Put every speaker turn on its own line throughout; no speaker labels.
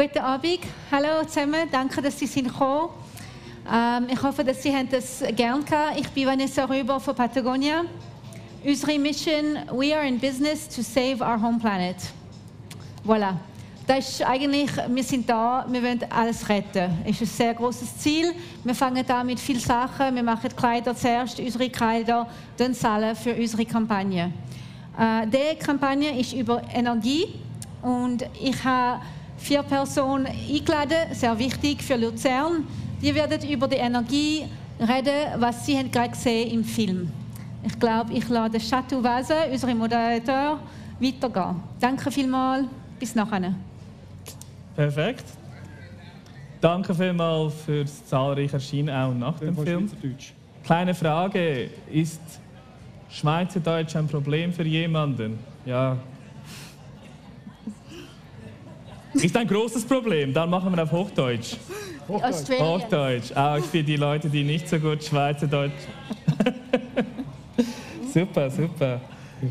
Guten Abend, hallo zusammen, danke, dass Sie sind gekommen. Ähm, ich hoffe, dass Sie das gern gehabt. Ich bin Vanessa Röber von Patagonia. Unsere Mission, we are in business to save our home planet. Voilà. Das ist eigentlich, wir sind da, wir wollen alles retten. Das ist ein sehr großes Ziel. Wir fangen da mit vielen Sachen. Wir machen Kleider zuerst, unsere Kleider, dann zahlen für unsere Kampagne. Äh, die Kampagne ist über Energie und ich habe vier Personen eingeladen, sehr wichtig für Luzern. Die werden über die Energie reden, was sie haben gerade gesehen im Film. Ich glaube, ich lade Chateau Vase, unsere Moderator, weitergehen. Danke vielmals, bis nachher.
Perfekt. Danke vielmals für das zahlreiche Erscheinen auch nach dem Film. Kleine Frage, ist Schweizerdeutsch ein Problem für jemanden? Ja, ist ein großes Problem, dann machen wir auf Hochdeutsch.
Hochdeutsch.
Hochdeutsch, auch für die Leute, die nicht so gut Schweizerdeutsch. super, super.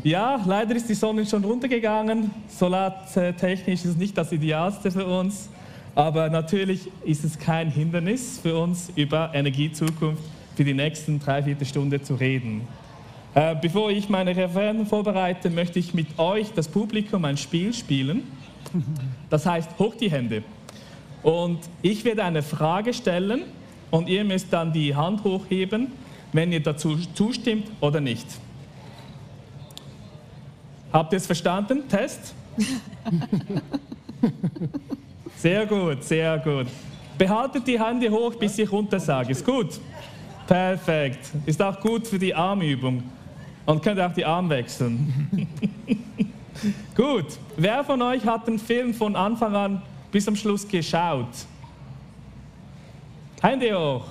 Ja, leider ist die Sonne schon runtergegangen. Solartechnisch ist es nicht das Idealste für uns. Aber natürlich ist es kein Hindernis für uns, über Energiezukunft für die nächsten drei, vier Stunden zu reden. Äh, bevor ich meine Referenten vorbereite, möchte ich mit euch, das Publikum, ein Spiel spielen. Das heißt, hoch die Hände. Und ich werde eine Frage stellen und ihr müsst dann die Hand hochheben, wenn ihr dazu zustimmt oder nicht. Habt ihr es verstanden? Test? Sehr gut, sehr gut. Behaltet die Hände hoch, bis ich runter sage. Ist gut? Perfekt. Ist auch gut für die Armübung. Und könnt auch die Arme wechseln. Gut, wer von euch hat den Film von Anfang an bis zum Schluss geschaut? Hände hoch.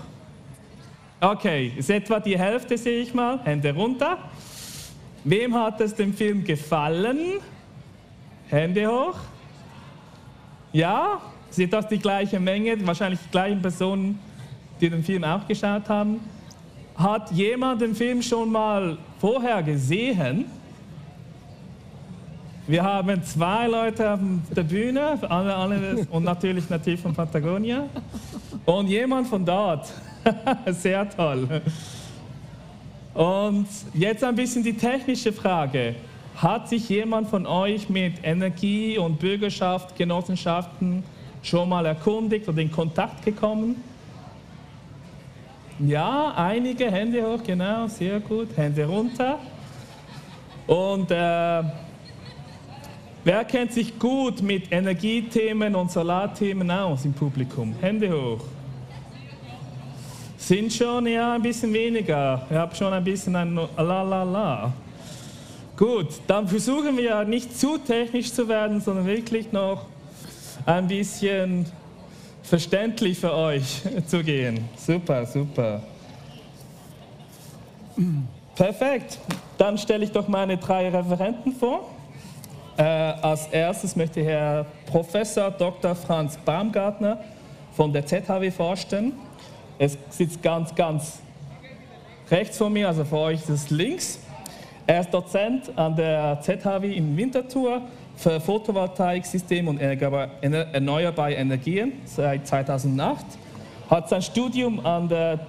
Okay, ist etwa die Hälfte, sehe ich mal. Hände runter. Wem hat es dem Film gefallen? Hände hoch. Ja, sind das die gleiche Menge, wahrscheinlich die gleichen Personen, die den Film auch geschaut haben? Hat jemand den Film schon mal vorher gesehen? Wir haben zwei Leute auf der Bühne alle, alle, und natürlich nativ von Patagonia und jemand von dort. Sehr toll. Und jetzt ein bisschen die technische Frage. Hat sich jemand von euch mit Energie und Bürgerschaft, Genossenschaften schon mal erkundigt oder in Kontakt gekommen? Ja, einige Hände hoch, genau, sehr gut. Hände runter. Und äh, Wer kennt sich gut mit Energiethemen und Solarthemen aus im Publikum? Hände hoch. Sind schon ja ein bisschen weniger. Ich habe schon ein bisschen ein la la la. Gut, dann versuchen wir nicht zu technisch zu werden, sondern wirklich noch ein bisschen verständlich für euch zu gehen. Super, super. Perfekt. Dann stelle ich doch meine drei Referenten vor. Äh, als erstes möchte Herr Professor Dr. Franz Baumgartner von der ZHW vorstellen. Er sitzt ganz, ganz rechts von mir, also für euch ist es links. Er ist Dozent an der ZHW in Winterthur für Photovoltaiksystem und erneuerbare Energien seit 2008. Hat sein Studium an der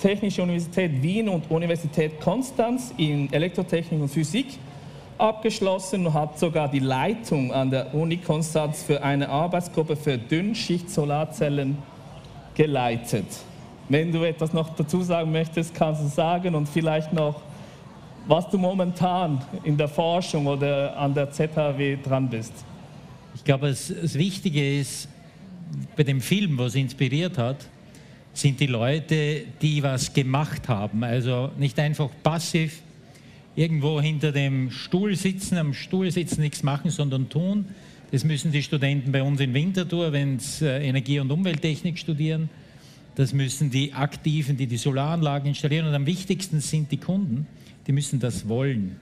Technischen Universität Wien und Universität Konstanz in Elektrotechnik und Physik abgeschlossen und hat sogar die Leitung an der Uni Konstanz für eine Arbeitsgruppe für Dünnschicht-Solarzellen geleitet. Wenn du etwas noch dazu sagen möchtest, kannst du sagen und vielleicht noch, was du momentan in der Forschung oder an der ZHW dran bist.
Ich glaube, das, Wichtige ist, bei dem Film, was inspiriert hat, sind die Leute, die was gemacht haben. Also nicht einfach passiv irgendwo hinter dem Stuhl sitzen, am Stuhl sitzen, nichts machen, sondern tun. Das müssen die Studenten bei uns in Winterthur, wenn sie äh, Energie- und Umwelttechnik studieren. Das müssen die Aktiven, die die Solaranlagen installieren. Und am wichtigsten sind die Kunden, die müssen das wollen.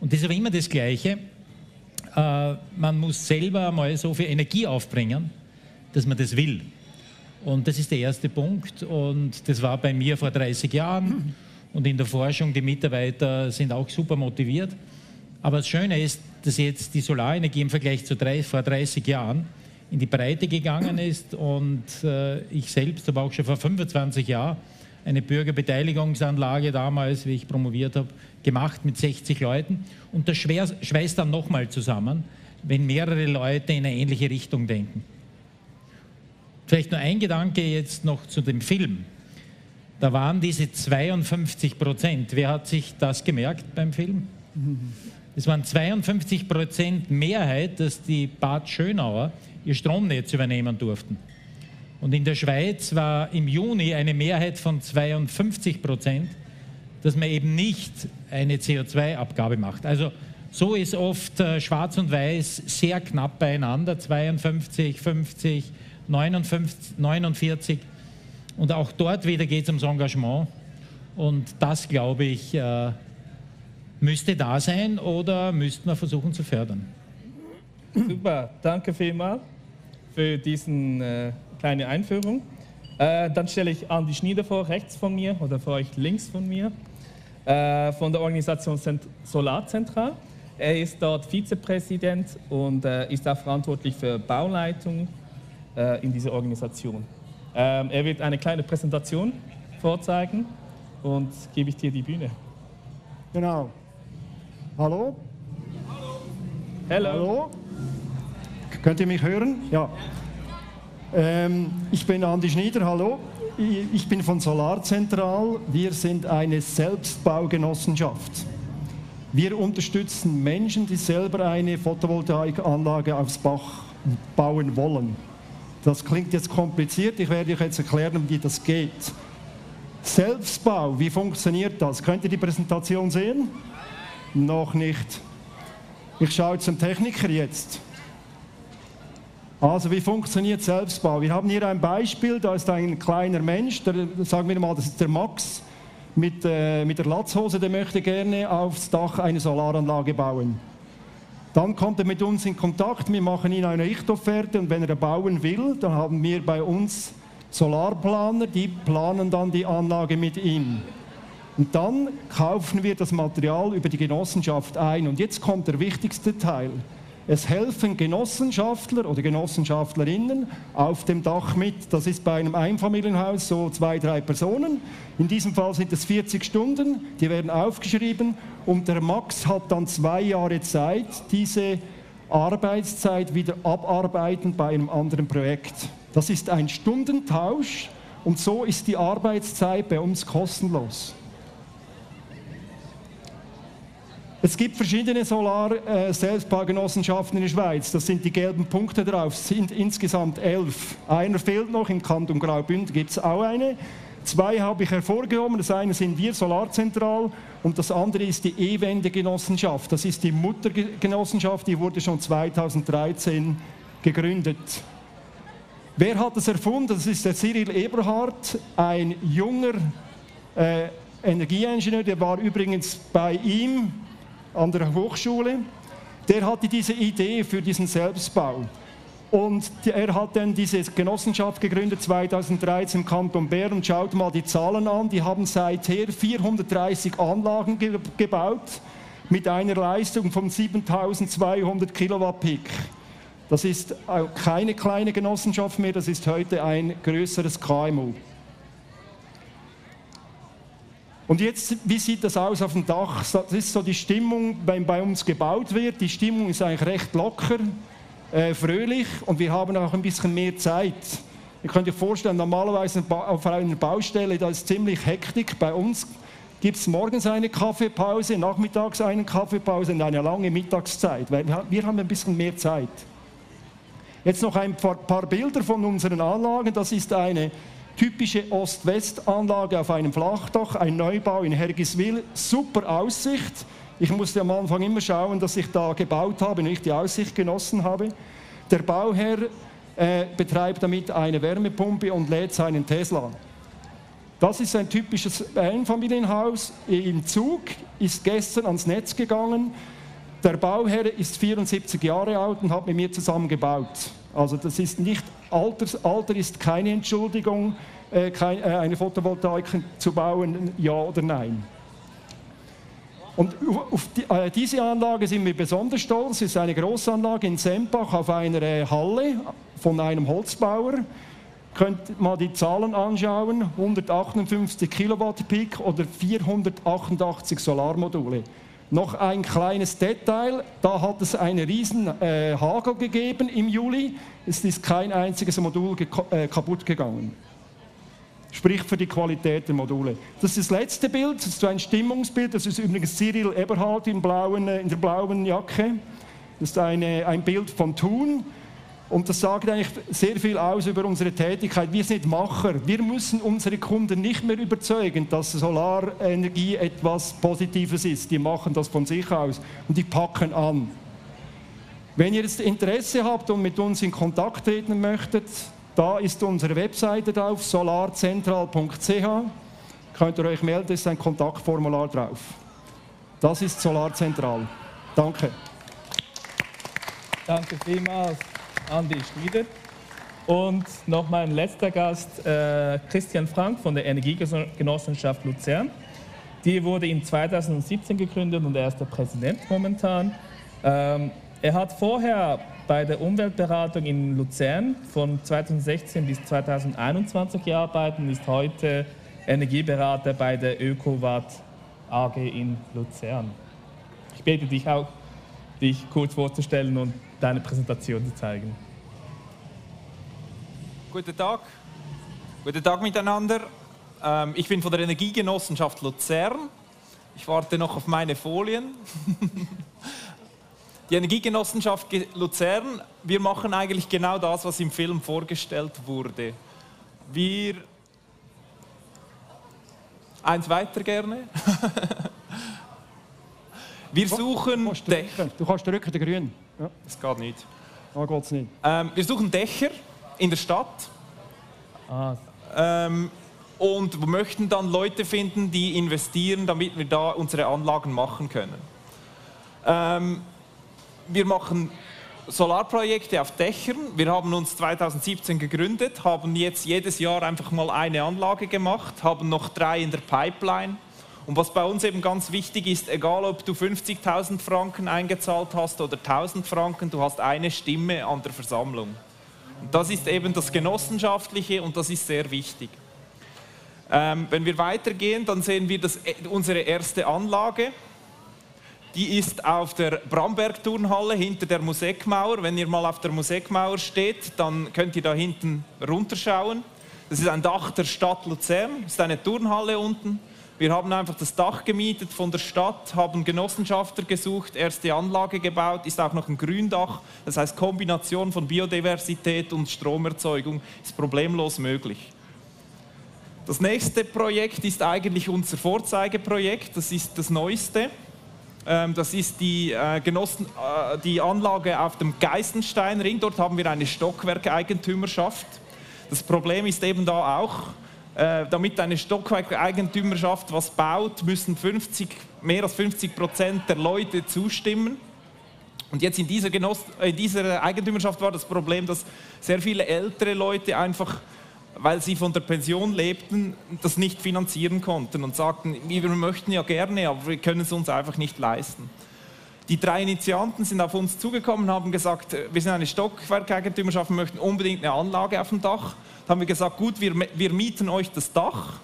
Und das ist aber immer das Gleiche. Äh, man muss selber mal so viel Energie aufbringen, dass man das will. Und das ist der erste Punkt. Und das war bei mir vor 30 Jahren. Und in der Forschung, die Mitarbeiter sind auch super motiviert. Aber das Schöne ist, dass jetzt die Solarenergie im Vergleich zu drei, vor 30 Jahren in die Breite gegangen ist. Und äh, ich selbst habe auch schon vor 25 Jahren eine Bürgerbeteiligungsanlage damals, wie ich promoviert habe, gemacht mit 60 Leuten. Und das schweißt dann nochmal zusammen, wenn mehrere Leute in eine ähnliche Richtung denken. Vielleicht nur ein Gedanke jetzt noch zu dem Film. Da waren diese 52 Prozent. Wer hat sich das gemerkt beim Film? Es waren 52 Prozent Mehrheit, dass die Bad Schönauer ihr Stromnetz übernehmen durften. Und in der Schweiz war im Juni eine Mehrheit von 52 Prozent, dass man eben nicht eine CO2-Abgabe macht. Also so ist oft äh, Schwarz und Weiß sehr knapp beieinander, 52, 50, 59, 49. Und auch dort wieder geht es ums Engagement. Und das, glaube ich, äh, müsste da sein oder müssten wir versuchen zu fördern.
Super, danke vielmals für diese äh, kleine Einführung. Äh, dann stelle ich Andi Schnieder vor, rechts von mir oder für euch links von mir, äh, von der Organisation Solarzentral. Er ist dort Vizepräsident und äh, ist auch verantwortlich für Bauleitung äh, in dieser Organisation. Ähm, er wird eine kleine Präsentation vorzeigen und gebe ich dir die Bühne.
Genau. Hallo?
Hallo.
Hallo? Könnt ihr mich hören? Ja. Ähm, ich bin Andi Schnieder, hallo. Ich bin von Solarzentral. Wir sind eine Selbstbaugenossenschaft. Wir unterstützen Menschen, die selber eine Photovoltaikanlage aufs Dach bauen wollen. Das klingt jetzt kompliziert, ich werde euch jetzt erklären, wie das geht. Selbstbau, wie funktioniert das? Könnt ihr die Präsentation sehen? Noch nicht. Ich schaue zum Techniker jetzt. Also wie funktioniert Selbstbau? Wir haben hier ein Beispiel, da ist ein kleiner Mensch, der, sagen wir mal, das ist der Max, mit, äh, mit der Latzhose, der möchte gerne aufs Dach eine Solaranlage bauen. Dann kommt er mit uns in Kontakt, wir machen ihm eine Richtofferte und wenn er bauen will, dann haben wir bei uns Solarplaner, die planen dann die Anlage mit ihm. Und dann kaufen wir das Material über die Genossenschaft ein. Und jetzt kommt der wichtigste Teil. Es helfen Genossenschaftler oder Genossenschaftlerinnen auf dem Dach mit. Das ist bei einem Einfamilienhaus so zwei, drei Personen. In diesem Fall sind es 40 Stunden, die werden aufgeschrieben und der Max hat dann zwei Jahre Zeit, diese Arbeitszeit wieder abarbeiten bei einem anderen Projekt. Das ist ein Stundentausch und so ist die Arbeitszeit bei uns kostenlos. Es gibt verschiedene Solar-Selbstbaugenossenschaften in der Schweiz. Das sind die gelben Punkte drauf. Es sind insgesamt elf. Einer fehlt noch, im Kanton Graubünden gibt es auch eine. Zwei habe ich hervorgehoben. Das eine sind wir, Solarzentral, und das andere ist die E-Wende-Genossenschaft. Das ist die Muttergenossenschaft, die wurde schon 2013 gegründet. Wer hat das erfunden? Das ist der Cyril Eberhardt, ein junger äh, Energieingenieur, der war übrigens bei ihm an der Hochschule, der hatte diese Idee für diesen Selbstbau. Und er hat dann diese Genossenschaft gegründet 2013 im Kanton Bern und schaut mal die Zahlen an. Die haben seither 430 Anlagen ge gebaut mit einer Leistung von 7200 Kilowatt Peak. Das ist keine kleine Genossenschaft mehr, das ist heute ein größeres KMU. Und jetzt, wie sieht das aus auf dem Dach? Das ist so die Stimmung, wenn bei uns gebaut wird. Die Stimmung ist eigentlich recht locker, äh, fröhlich und wir haben auch ein bisschen mehr Zeit. Ihr könnt euch vorstellen, normalerweise auf einer Baustelle, da ist ziemlich Hektik. Bei uns gibt es morgens eine Kaffeepause, nachmittags eine Kaffeepause und eine lange Mittagszeit, weil wir haben ein bisschen mehr Zeit. Jetzt noch ein paar Bilder von unseren Anlagen. Das ist eine typische Ost-West-Anlage auf einem Flachdach, ein Neubau in Hergiswil, super Aussicht. Ich musste am Anfang immer schauen, dass ich da gebaut habe und ich die Aussicht genossen habe. Der Bauherr äh, betreibt damit eine Wärmepumpe und lädt seinen Tesla. Das ist ein typisches Einfamilienhaus im Zug, ist gestern ans Netz gegangen. Der Bauherr ist 74 Jahre alt und hat mit mir zusammen gebaut. Also das ist nicht Alters, Alter ist keine Entschuldigung, äh, kein, äh, eine Photovoltaik zu bauen, ja oder nein. Und auf die, äh, diese Anlage sind wir besonders stolz. Es ist eine Großanlage in Sempach auf einer äh, Halle von einem Holzbauer. Könnt mal die Zahlen anschauen: 158 Kilowatt Peak oder 488 Solarmodule. Noch ein kleines Detail: Da hat es einen riesen äh, Hagel gegeben im Juli. Es ist kein einziges Modul äh, kaputt gegangen spricht für die Qualität der Module. Das ist das letzte Bild, das ist ein Stimmungsbild, das ist übrigens Cyril Eberhard in, blauen, äh, in der blauen Jacke. Das ist eine, ein Bild von Thun. Und das sagt eigentlich sehr viel aus über unsere Tätigkeit. Wir sind Macher. Wir müssen unsere Kunden nicht mehr überzeugen, dass Solarenergie etwas Positives ist. Die machen das von sich aus und die packen an. Wenn ihr jetzt Interesse habt und mit uns in Kontakt treten möchtet, da ist unsere Webseite drauf, solarzentral.ch. Könnt ihr euch melden, ist ein Kontaktformular drauf. Das ist Solarzentral. Danke.
Danke vielmals, Andi Schmieder. Und noch mein letzter Gast, äh, Christian Frank von der Energiegenossenschaft Luzern. Die wurde in 2017 gegründet und er ist der Präsident momentan. Ähm, er hat vorher bei der Umweltberatung in Luzern von 2016 bis 2021 gearbeitet und ist heute Energieberater bei der ÖkoWatt AG in Luzern. Ich bitte dich auch, dich kurz vorzustellen und deine Präsentation zu zeigen.
Guten Tag. Guten Tag miteinander. Ähm, ich bin von der Energiegenossenschaft Luzern. Ich warte noch auf meine Folien. Die Energiegenossenschaft Luzern, wir machen eigentlich genau das, was im Film vorgestellt wurde. Wir. Eins weiter gerne. wir suchen.
Du kannst, du kannst drücken, der Grün.
Ja. Das geht nicht.
Ah, geht's nicht.
Ähm, wir suchen Dächer in der Stadt. Ah. Ähm, und möchten dann Leute finden, die investieren, damit wir da unsere Anlagen machen können. Ähm, wir machen Solarprojekte auf Dächern. Wir haben uns 2017 gegründet, haben jetzt jedes Jahr einfach mal eine Anlage gemacht, haben noch drei in der Pipeline. Und was bei uns eben ganz wichtig ist, egal ob du 50.000 Franken eingezahlt hast oder 1.000 Franken, du hast eine Stimme an der Versammlung. Und das ist eben das Genossenschaftliche und das ist sehr wichtig. Ähm, wenn wir weitergehen, dann sehen wir das, unsere erste Anlage. Die ist auf der Bramberg-Turnhalle hinter der Musikmauer. Wenn ihr mal auf der Musikmauer steht, dann könnt ihr da hinten runterschauen. Das ist ein Dach der Stadt Luzern. Das ist eine Turnhalle unten. Wir haben einfach das Dach gemietet von der Stadt, haben Genossenschafter gesucht, erste Anlage gebaut, ist auch noch ein Gründach. Das heißt, Kombination von Biodiversität und Stromerzeugung ist problemlos möglich. Das nächste Projekt ist eigentlich unser Vorzeigeprojekt, das ist das neueste. Ähm, das ist die, äh, Genossen, äh, die Anlage auf dem Geißensteinring. Dort haben wir eine Stockwerkeigentümerschaft. Das Problem ist eben da auch, äh, damit eine Stockwerkeigentümerschaft was baut, müssen 50, mehr als 50 Prozent der Leute zustimmen. Und jetzt in dieser, Genoss in dieser Eigentümerschaft war das Problem, dass sehr viele ältere Leute einfach weil sie von der Pension lebten, das nicht finanzieren konnten und sagten, wir möchten ja gerne, aber wir können es uns einfach nicht leisten. Die drei Initianten sind auf uns zugekommen und haben gesagt, wir sind eine Stockwerkeigentümerschaft, wir möchten unbedingt eine Anlage auf dem Dach. Da haben wir gesagt, gut, wir, wir mieten euch das Dach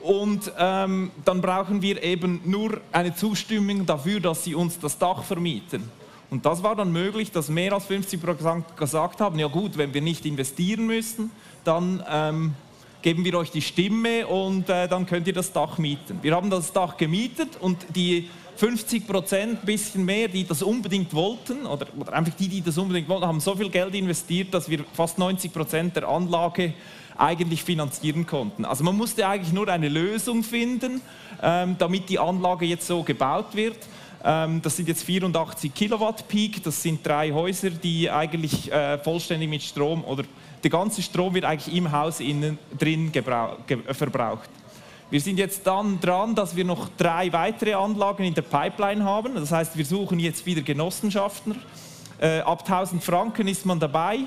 und ähm, dann brauchen wir eben nur eine Zustimmung dafür, dass sie uns das Dach vermieten. Und das war dann möglich, dass mehr als 50 Prozent gesagt haben, ja gut, wenn wir nicht investieren müssen, dann ähm, geben wir euch die Stimme und äh, dann könnt ihr das Dach mieten. Wir haben das Dach gemietet und die 50 Prozent, bisschen mehr, die das unbedingt wollten, oder, oder, einfach die, die das unbedingt wollten, haben so viel Geld investiert, dass wir fast 90 Prozent der Anlage eigentlich finanzieren konnten. Also man musste eigentlich nur eine Lösung finden, ähm, damit die Anlage jetzt so gebaut wird. Ähm, das sind jetzt 84 Kilowatt Peak, das sind drei Häuser, die eigentlich äh, vollständig mit Strom oder der ganze Strom wird eigentlich im Haus innen drin verbraucht. Wir sind jetzt dann dran, dass wir noch drei weitere Anlagen in der Pipeline haben. Das heißt, wir suchen jetzt wieder Genossenschaften. Äh, ab 1000 Franken ist man dabei.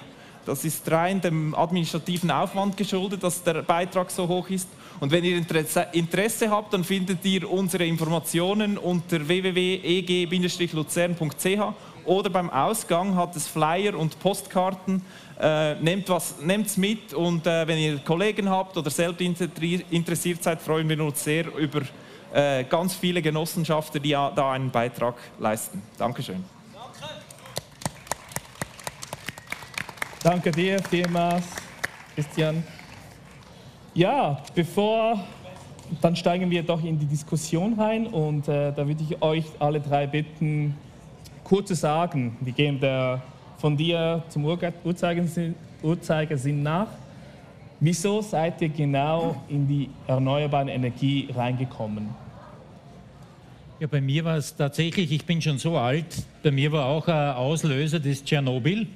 Das ist rein dem administrativen Aufwand geschuldet, dass der Beitrag so hoch ist. Und wenn ihr Interesse habt, dann findet ihr unsere Informationen unter www.eg-luzern.ch oder beim Ausgang hat es Flyer und Postkarten. Äh, nehmt es mit und äh, wenn ihr Kollegen habt oder selbst interessiert seid, freuen wir uns sehr über äh, ganz viele Genossenschaften, die da einen Beitrag leisten. Dankeschön.
Danke dir vielmals, Christian. Ja, bevor, dann steigen wir doch in die Diskussion rein und äh, da würde ich euch alle drei bitten, kurz zu sagen, wir gehen der, von dir zum Uhrzeigersinn, Uhrzeigersinn nach. Wieso seid ihr genau in die erneuerbare Energie reingekommen?
Ja, bei mir war es tatsächlich, ich bin schon so alt, bei mir war auch ein Auslöser das Tschernobyl.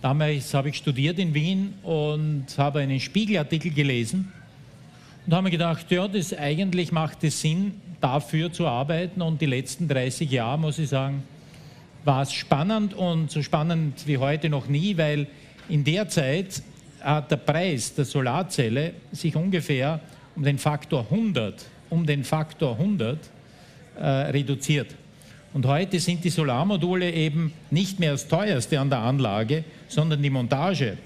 Damals habe ich studiert in Wien und habe einen Spiegelartikel gelesen und habe mir gedacht, ja, das eigentlich macht es Sinn, dafür zu arbeiten. Und die letzten 30 Jahre, muss ich sagen, war es spannend und so spannend wie heute noch nie, weil in der Zeit hat der Preis der Solarzelle sich ungefähr um den Faktor 100, um den Faktor 100 äh, reduziert. Und heute sind die Solarmodule eben nicht mehr das teuerste an der Anlage, sondern die Montage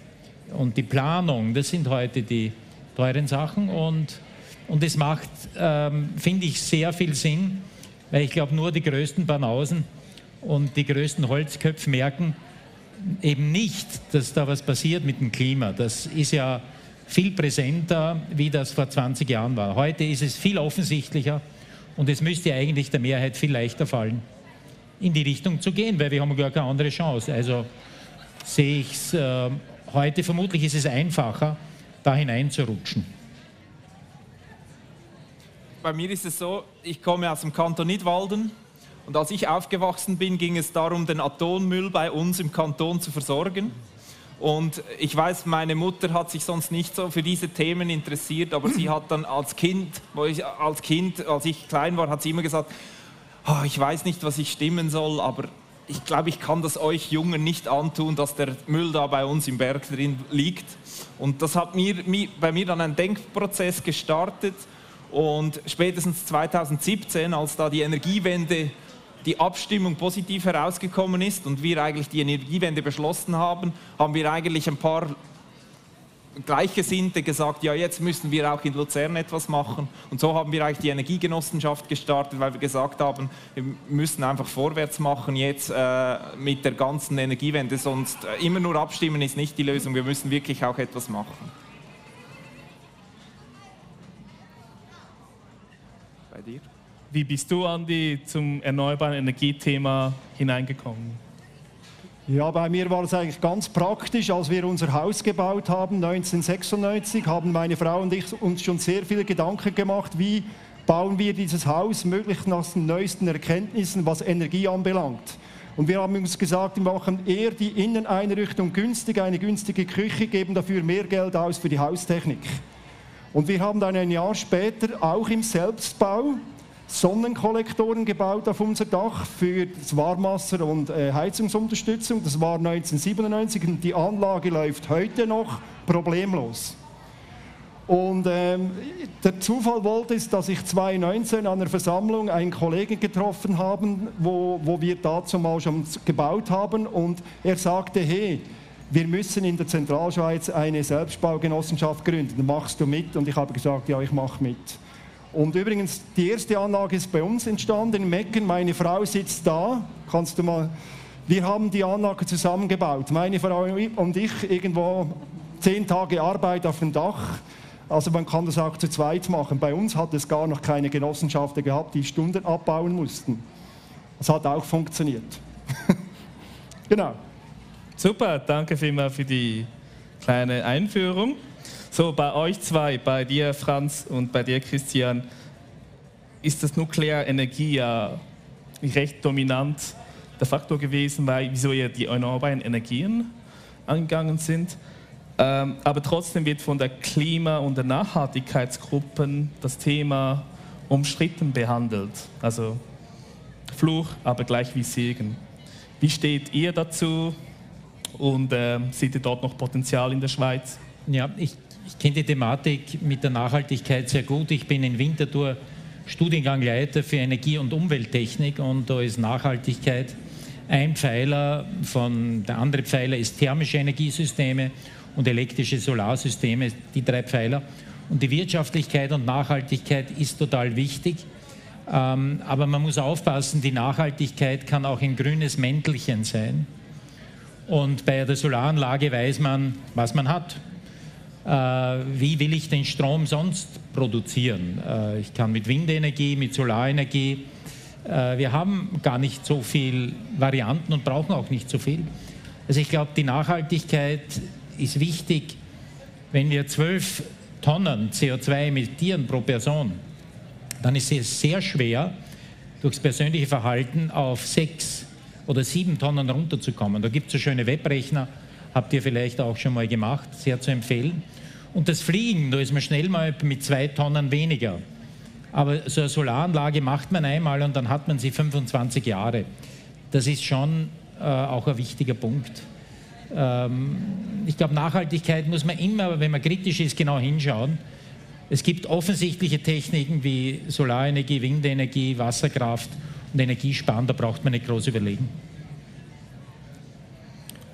und die Planung. Das sind heute die teuren Sachen und, und es macht, ähm, finde ich, sehr viel Sinn, weil ich glaube, nur die größten Banausen und die größten Holzköpfe merken eben nicht, dass da was passiert mit dem Klima. Das ist ja viel präsenter, wie das vor 20 Jahren war. Heute ist es viel offensichtlicher. Und es müsste eigentlich der Mehrheit viel leichter fallen, in die Richtung zu gehen, weil wir haben gar keine andere Chance. Also sehe ich es äh, heute, vermutlich ist es einfacher, da hineinzurutschen.
Bei mir ist es so, ich komme aus dem Kanton Nidwalden und als ich aufgewachsen bin, ging es darum, den Atommüll bei uns im Kanton zu versorgen. Und ich weiß, meine Mutter hat sich sonst nicht so für diese Themen interessiert, aber sie hat dann als Kind, wo ich, als Kind, als ich klein war, hat sie immer gesagt, oh, ich weiß nicht, was ich stimmen soll, aber ich glaube, ich kann das euch Jungen nicht antun, dass der Müll da bei uns im Berg drin liegt. Und das hat mir, bei mir dann einen Denkprozess gestartet. Und spätestens 2017, als da die Energiewende die Abstimmung positiv herausgekommen ist und wir eigentlich die Energiewende beschlossen haben, haben wir eigentlich ein paar Gleichgesinnte gesagt, ja, jetzt müssen wir auch in Luzern etwas machen. Und so haben wir eigentlich die Energiegenossenschaft gestartet, weil wir gesagt haben, wir müssen einfach vorwärts machen jetzt äh, mit der ganzen Energiewende, sonst äh, immer nur abstimmen ist nicht die Lösung, wir müssen wirklich auch etwas machen.
Bei dir? Wie bist du, Andi, zum erneuerbaren Energiethema hineingekommen?
Ja, bei mir war es eigentlich ganz praktisch. Als wir unser Haus gebaut haben, 1996, haben meine Frau und ich uns schon sehr viele Gedanken gemacht, wie bauen wir dieses Haus möglichst nach den neuesten Erkenntnissen, was Energie anbelangt. Und wir haben uns gesagt, wir machen eher die Inneneinrichtung günstig, eine günstige Küche, geben dafür mehr Geld aus für die Haustechnik. Und wir haben dann ein Jahr später auch im Selbstbau Sonnenkollektoren gebaut auf unser Dach für das Warmwasser und äh, Heizungsunterstützung. Das war 1997 und die Anlage läuft heute noch problemlos. Und ähm, der Zufall wollte es, dass ich 2019 an einer Versammlung einen Kollegen getroffen habe, wo, wo wir dazu mal schon gebaut haben. Und er sagte, hey, wir müssen in der Zentralschweiz eine Selbstbaugenossenschaft gründen. Machst du mit? Und ich habe gesagt, ja, ich mache mit. Und übrigens, die erste Anlage ist bei uns entstanden in Mecken. Meine Frau sitzt da. Kannst du mal. Wir haben die Anlage zusammengebaut. Meine Frau und ich irgendwo zehn Tage Arbeit auf dem Dach. Also man kann das auch zu zweit machen. Bei uns hat es gar noch keine Genossenschaften gehabt, die Stunden abbauen mussten. Das hat auch funktioniert. genau.
Super, danke vielmals für die kleine Einführung. So, bei euch zwei, bei dir Franz und bei dir Christian, ist das Nuklearenergie ja recht dominant der Faktor gewesen, weil, wieso ihr die erneuerbaren Energien angegangen sind. Ähm, aber trotzdem wird von der Klima- und der Nachhaltigkeitsgruppen das Thema umstritten behandelt. Also Fluch, aber gleich wie Segen. Wie steht ihr dazu und äh, seht ihr dort noch Potenzial in der Schweiz?
Ja, ich ich kenne die Thematik mit der Nachhaltigkeit sehr gut. Ich bin in Winterthur Studiengangleiter für Energie- und Umwelttechnik und da ist Nachhaltigkeit ein Pfeiler von, der andere Pfeiler ist thermische Energiesysteme und elektrische Solarsysteme, die drei Pfeiler. Und die Wirtschaftlichkeit und Nachhaltigkeit ist total wichtig. Ähm, aber man muss aufpassen, die Nachhaltigkeit kann auch ein grünes Mäntelchen sein. Und bei der Solaranlage weiß man, was man hat. Äh, wie will ich den Strom sonst produzieren? Äh, ich kann mit Windenergie, mit Solarenergie. Äh, wir haben gar nicht so viele Varianten und brauchen auch nicht so viel. Also ich glaube, die Nachhaltigkeit ist wichtig. Wenn wir zwölf Tonnen CO2 emittieren pro Person, dann ist es sehr schwer, durchs persönliche Verhalten auf sechs oder sieben Tonnen runterzukommen. Da gibt es so schöne Webrechner, habt ihr vielleicht auch schon mal gemacht, sehr zu empfehlen. Und das Fliegen, da ist man schnell mal mit zwei Tonnen weniger. Aber so eine Solaranlage macht man einmal und dann hat man sie 25 Jahre. Das ist schon äh, auch ein wichtiger Punkt. Ähm, ich glaube, Nachhaltigkeit muss man immer, wenn man kritisch ist, genau hinschauen. Es gibt offensichtliche Techniken wie Solarenergie, Windenergie, Wasserkraft und Energiesparen, da braucht man nicht groß überlegen.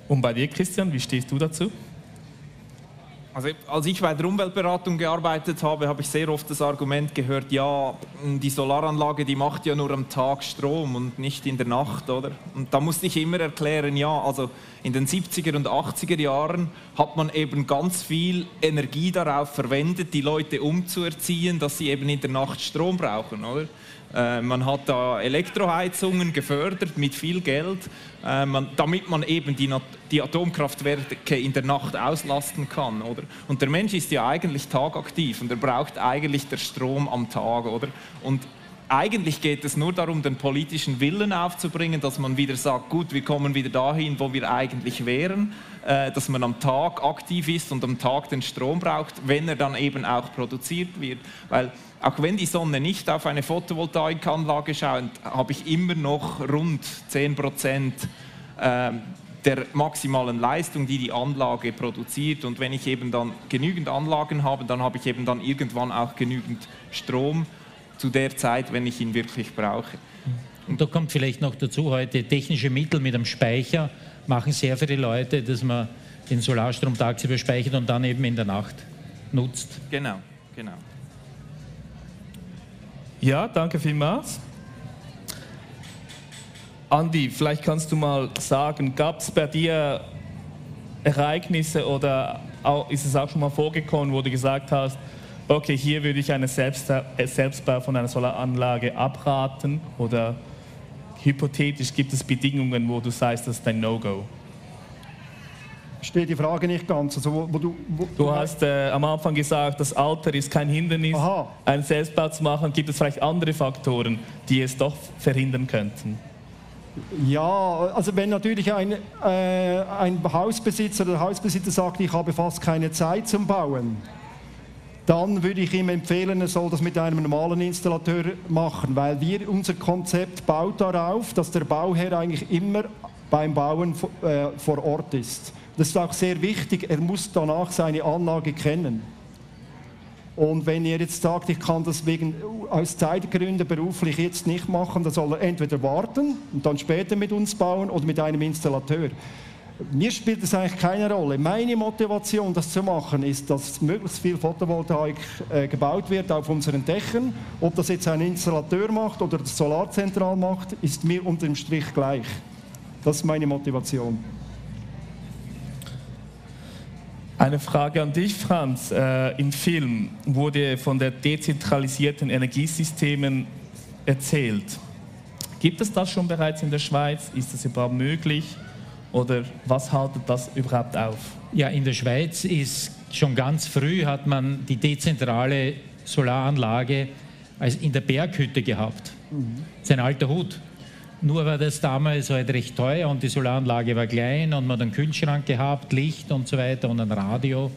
Und bei dir, Christian, wie stehst du dazu?
Also als ich bei der Umweltberatung gearbeitet habe, habe ich sehr oft das Argument gehört, ja, die Solaranlage, die macht ja nur am Tag Strom und nicht in der Nacht, oder? Und da musste ich immer erklären, ja, also in den 70er und 80er Jahren hat man eben ganz viel Energie darauf verwendet, die Leute umzuerziehen, dass sie eben in der Nacht Strom brauchen, oder? Äh, man hat da Elektroheizungen gefördert mit viel Geld, äh, damit man eben die, die, Atomkraftwerke in der Nacht auslasten kann. Oder? Und der Mensch ist ja eigentlich tagaktiv und er braucht eigentlich den Strom am Tag. Oder? Und eigentlich geht es nur darum, den politischen Willen aufzubringen, dass man wieder sagt, gut, wir kommen wieder dahin, wo wir eigentlich wären, äh, dass man am Tag aktiv ist und am Tag den Strom braucht, wenn er dann eben auch produziert wird. Weil auch wenn die Sonne nicht auf eine Photovoltaikanlage schaut, habe ich immer noch rund 10 Prozent äh, der maximalen Leistung, die die Anlage produziert. Und wenn ich eben dann genügend Anlagen habe, dann habe ich eben dann irgendwann auch genügend Strom zu der Zeit, wenn ich ihn wirklich brauche.
Und da kommt vielleicht noch dazu, heute technische Mittel mit einem Speicher machen sehr viele Leute, dass man den Solarstrom tagsüber speichert und dann eben in der Nacht nutzt.
Genau, genau.
Ja, danke vielmals. Andi, vielleicht kannst du mal sagen, gab es bei dir Ereignisse oder ist es auch schon mal vorgekommen, wo du gesagt hast, okay, hier würde ich einen äh, Selbstbau von einer Solaranlage abraten oder hypothetisch gibt es Bedingungen, wo du sagst, das ist ein No-Go?
Steht die Frage nicht ganz. Also wo, wo du, wo
du hast äh, am Anfang gesagt, das Alter ist kein Hindernis, Aha. einen Selbstbau zu machen. Gibt es vielleicht andere Faktoren, die es doch verhindern könnten?
Ja, also wenn natürlich ein, äh, ein Hausbesitzer oder Hausbesitzer sagt, ich habe fast keine Zeit zum Bauen, dann würde ich ihm empfehlen, er soll das mit einem normalen Installateur machen, weil wir, unser Konzept baut darauf, dass der Bauherr eigentlich immer beim Bauen äh, vor Ort ist. Das ist auch sehr wichtig, er muss danach seine Anlage kennen. Und wenn er jetzt sagt, ich kann das wegen, aus Zeitgründen beruflich jetzt nicht machen, dann soll er entweder warten und dann später mit uns bauen oder mit einem Installateur. Mir spielt das eigentlich keine Rolle. Meine Motivation, das zu machen, ist, dass möglichst viel Photovoltaik äh, gebaut wird auf unseren Dächern. Ob das jetzt ein Installateur macht oder das Solarzentral macht, ist mir unter dem Strich gleich. Das ist meine Motivation.
Eine Frage an dich, Franz. Äh, Im Film wurde von der dezentralisierten Energiesystemen erzählt. Gibt es das schon bereits in der Schweiz? Ist das überhaupt möglich? Oder was haltet das überhaupt auf?
Ja, in der Schweiz ist schon ganz früh hat man die dezentrale Solaranlage in der Berghütte gehabt. Mhm. Das ist ein alter Hut. Nur war das damals halt recht teuer und die Solaranlage war klein und man hat einen Kühlschrank gehabt, Licht und so weiter und ein Radio.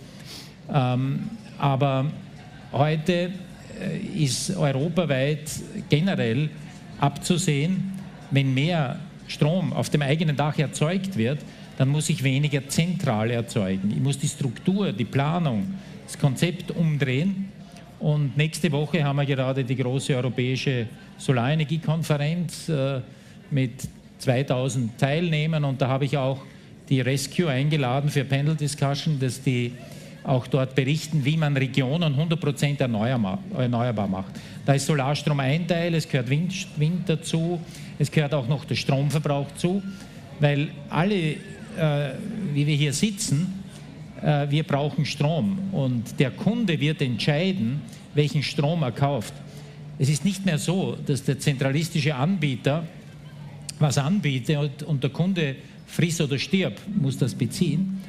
Ähm, aber heute äh, ist europaweit generell abzusehen, wenn mehr Strom auf dem eigenen Dach erzeugt wird, dann muss ich weniger zentral erzeugen. Ich muss die Struktur, die Planung, das Konzept umdrehen. Und nächste Woche haben wir gerade die große europäische Solarenergiekonferenz äh, mit 2000 Teilnehmern und da habe ich auch die Rescue eingeladen für Panel Discussion, dass die auch dort berichten, wie man Regionen 100% erneuerbar macht. Da ist Solarstrom ein Teil, es gehört Wind, Wind dazu, es gehört auch noch der Stromverbrauch zu, weil alle, äh, wie wir hier sitzen, äh, wir brauchen Strom und der Kunde wird entscheiden, welchen Strom er kauft. Es ist nicht mehr so, dass der zentralistische Anbieter was anbietet und der Kunde friss oder stirb, muss das beziehen.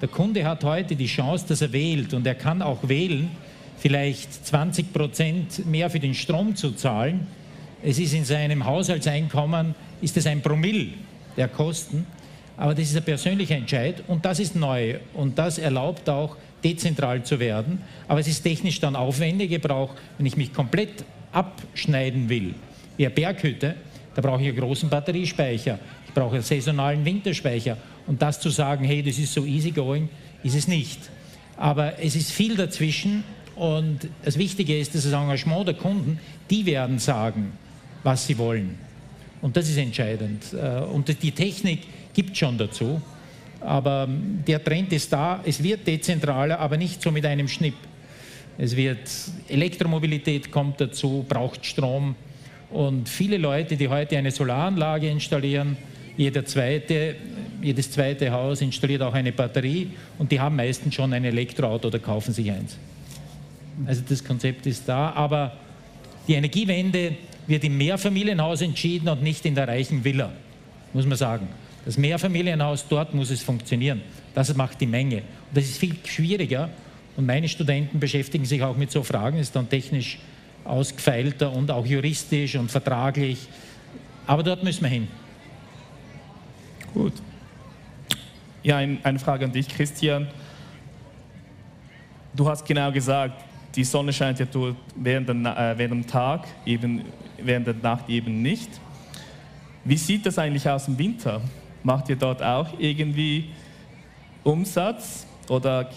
Der Kunde hat heute die Chance, dass er wählt und er kann auch wählen, vielleicht 20 Prozent mehr für den Strom zu zahlen. Es ist in seinem Haushaltseinkommen, ist es ein Promille der Kosten aber das ist ein persönlicher Entscheid und das ist neu und das erlaubt auch, dezentral zu werden. Aber es ist technisch dann aufwendig. Ich brauche, wenn ich mich komplett abschneiden will, wie eine Berghütte, da brauche ich einen großen Batteriespeicher, ich brauche einen saisonalen Winterspeicher. Und das zu sagen, hey, das ist so easy going, ist es nicht. Aber es ist viel dazwischen und das Wichtige ist, dass das Engagement der Kunden, die werden sagen, was sie wollen. Und das ist entscheidend. Äh, und die Technik gibt schon dazu. Aber ähm, der Trend ist da. Es wird dezentraler, aber nicht so mit einem Schnipp. Es wird Elektromobilität kommt dazu, braucht Strom. Und viele Leute, die heute eine Solaranlage installieren, jeder zweite, jedes zweite Haus installiert auch eine Batterie und die haben meistens schon ein Elektroauto oder kaufen sich eins. Also das Konzept ist da, aber die Energiewende wird im Mehrfamilienhaus entschieden und nicht in der reichen Villa, muss man sagen. Das Mehrfamilienhaus, dort muss es funktionieren. Das macht die Menge. Und das ist viel schwieriger. Und meine Studenten beschäftigen sich auch mit so Fragen, ist dann technisch ausgefeilter und auch juristisch und vertraglich. Aber dort müssen wir hin.
Gut. Ja, ein, eine Frage an dich, Christian. Du hast genau gesagt, die Sonne scheint ja während, der, äh, während dem Tag, eben während der Nacht eben nicht. Wie sieht das eigentlich aus im Winter? Macht ihr dort auch irgendwie Umsatz oder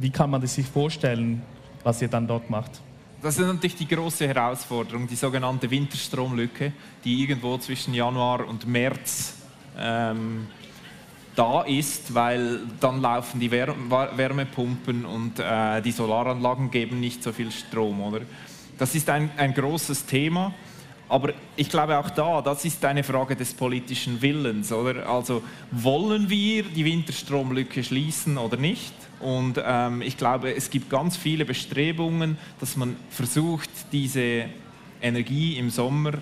wie kann man das sich vorstellen, was ihr dann dort macht?
Das ist natürlich die große Herausforderung, die sogenannte Winterstromlücke, die irgendwo zwischen Januar und März ähm, da ist, weil dann laufen die Wärmepumpen und äh, die Solaranlagen geben nicht so viel Strom, oder? Das ist ein, ein großes Thema. Aber ich glaube auch da, das ist eine Frage des politischen Willens, oder? Also wollen wir die Winterstromlücke schließen oder nicht? Und ähm, ich glaube, es gibt ganz viele Bestrebungen, dass man versucht, diese Energie im Sommer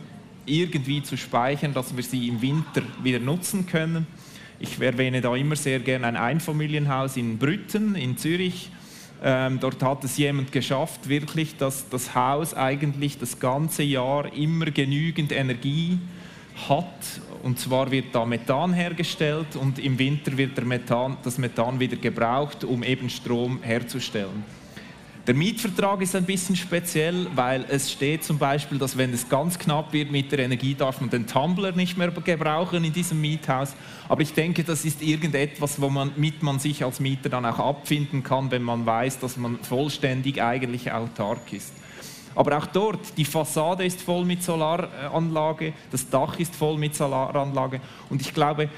irgendwie zu speichern, dass wir sie im Winter wieder nutzen können. Ich erwähne da immer sehr gerne ein Einfamilienhaus in Brütten in Zürich ähm, dort hat es jemand geschafft, wirklich, dass das Haus eigentlich das ganze Jahr immer genügend Energie hat. Und zwar wird da Methan hergestellt und im Winter wird Methan, das Methan wieder gebraucht, um eben Strom herzustellen. Der Mietvertrag ist ein bisschen speziell, weil es steht zum Beispiel, dass wenn es ganz knapp wird mit der Energie, darf man den Tumbler nicht mehr gebrauchen in diesem Miethaus. Aber ich denke, das ist irgendetwas, womit man sich als Mieter dann auch abfinden kann, wenn man weiß, dass man vollständig eigentlich autark ist. Aber auch dort, die Fassade ist voll mit Solaranlage, das Dach ist voll mit Solaranlage. Und ich glaube,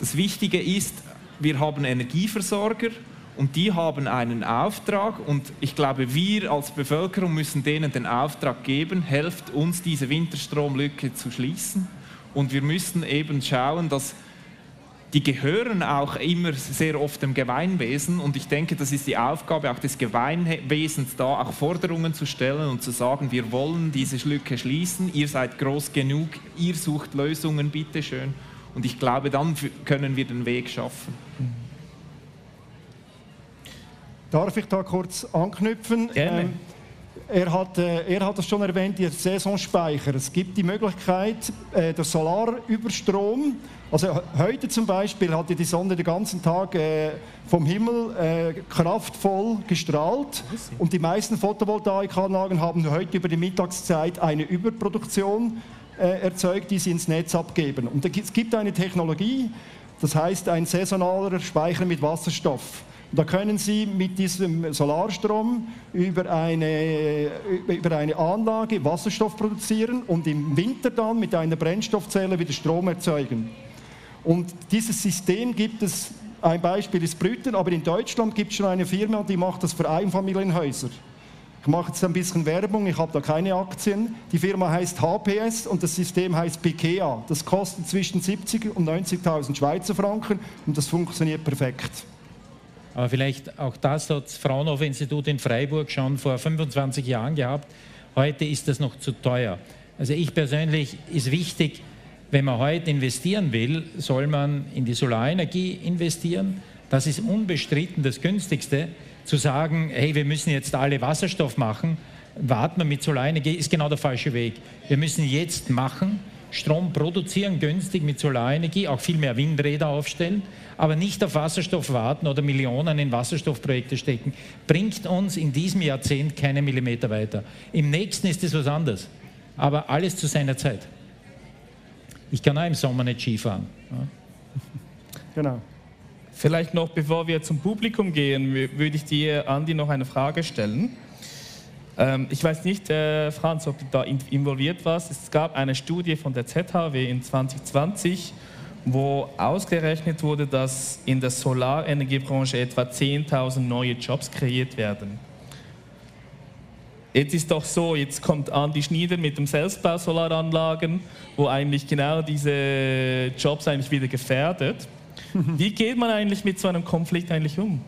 das Wichtige ist, wir haben Energieversorger, und die haben einen Auftrag und ich glaube, wir als Bevölkerung müssen denen den Auftrag geben, helft uns diese Winterstromlücke zu schließen und wir müssen eben schauen, dass die gehören auch immer sehr oft dem Gemeinwesen und ich denke, das ist die Aufgabe auch des Gemeinwesens, da auch Forderungen zu stellen und zu sagen, wir wollen diese Lücke schließen, ihr seid groß genug, ihr sucht Lösungen, bitteschön. Und ich glaube, dann können wir den Weg schaffen.
Darf ich da kurz anknüpfen?
Gerne. Ähm,
er hat, äh, er hat es schon erwähnt, die Saisonspeicher. Es gibt die Möglichkeit, äh, der Solarüberstrom, also heute zum Beispiel hat die Sonne den ganzen Tag äh, vom Himmel äh, kraftvoll gestrahlt und die meisten Photovoltaikanlagen haben heute über die Mittagszeit eine Überproduktion erzeugt, die sie ins Netz abgeben. Und es gibt eine Technologie, Das heißt ein saisonaler Speicher mit Wasserstoff. Da können Sie mit diesem Solarstrom über eine, über eine Anlage Wasserstoff produzieren und im Winter dann mit einer Brennstoffzelle wieder Strom erzeugen. Und dieses System gibt es, ein Beispiel ist Brüten, aber in Deutschland gibt es schon eine Firma, die macht das für Einfamilienhäuser. Ich mache jetzt ein bisschen Werbung, ich habe da keine Aktien. Die Firma heißt HPS und das System heißt Pikea. Das kostet zwischen 70 und 90.000 Schweizer Franken und das funktioniert perfekt.
Aber vielleicht auch das hat das Fraunhofer-Institut in Freiburg schon vor 25 Jahren gehabt. Heute ist das noch zu teuer. Also ich persönlich ist wichtig, wenn man heute investieren will, soll man in die Solarenergie investieren. Das ist unbestritten das günstigste. Zu sagen, hey, wir müssen jetzt alle Wasserstoff machen, warten wir mit Solarenergie, ist genau der falsche Weg. Wir müssen jetzt machen, Strom produzieren, günstig mit Solarenergie, auch viel mehr Windräder aufstellen, aber nicht auf Wasserstoff warten oder Millionen in Wasserstoffprojekte stecken, bringt uns in diesem Jahrzehnt keine Millimeter weiter. Im nächsten ist es was anderes, aber alles zu seiner Zeit. Ich kann auch im Sommer nicht Skifahren.
Genau. Vielleicht noch, bevor wir zum Publikum gehen, würde ich dir, Andi, noch eine Frage stellen. Ähm, ich weiß nicht, äh, Franz, ob du da involviert warst. Es gab eine Studie von der ZHW in 2020, wo ausgerechnet wurde, dass in der Solarenergiebranche etwa 10.000 neue Jobs kreiert werden. Jetzt ist doch so, jetzt kommt Andi Schnieder mit dem Selbstbau-Solaranlagen, wo eigentlich genau diese Jobs eigentlich wieder gefährdet. Wie geht man eigentlich mit so einem Konflikt eigentlich um?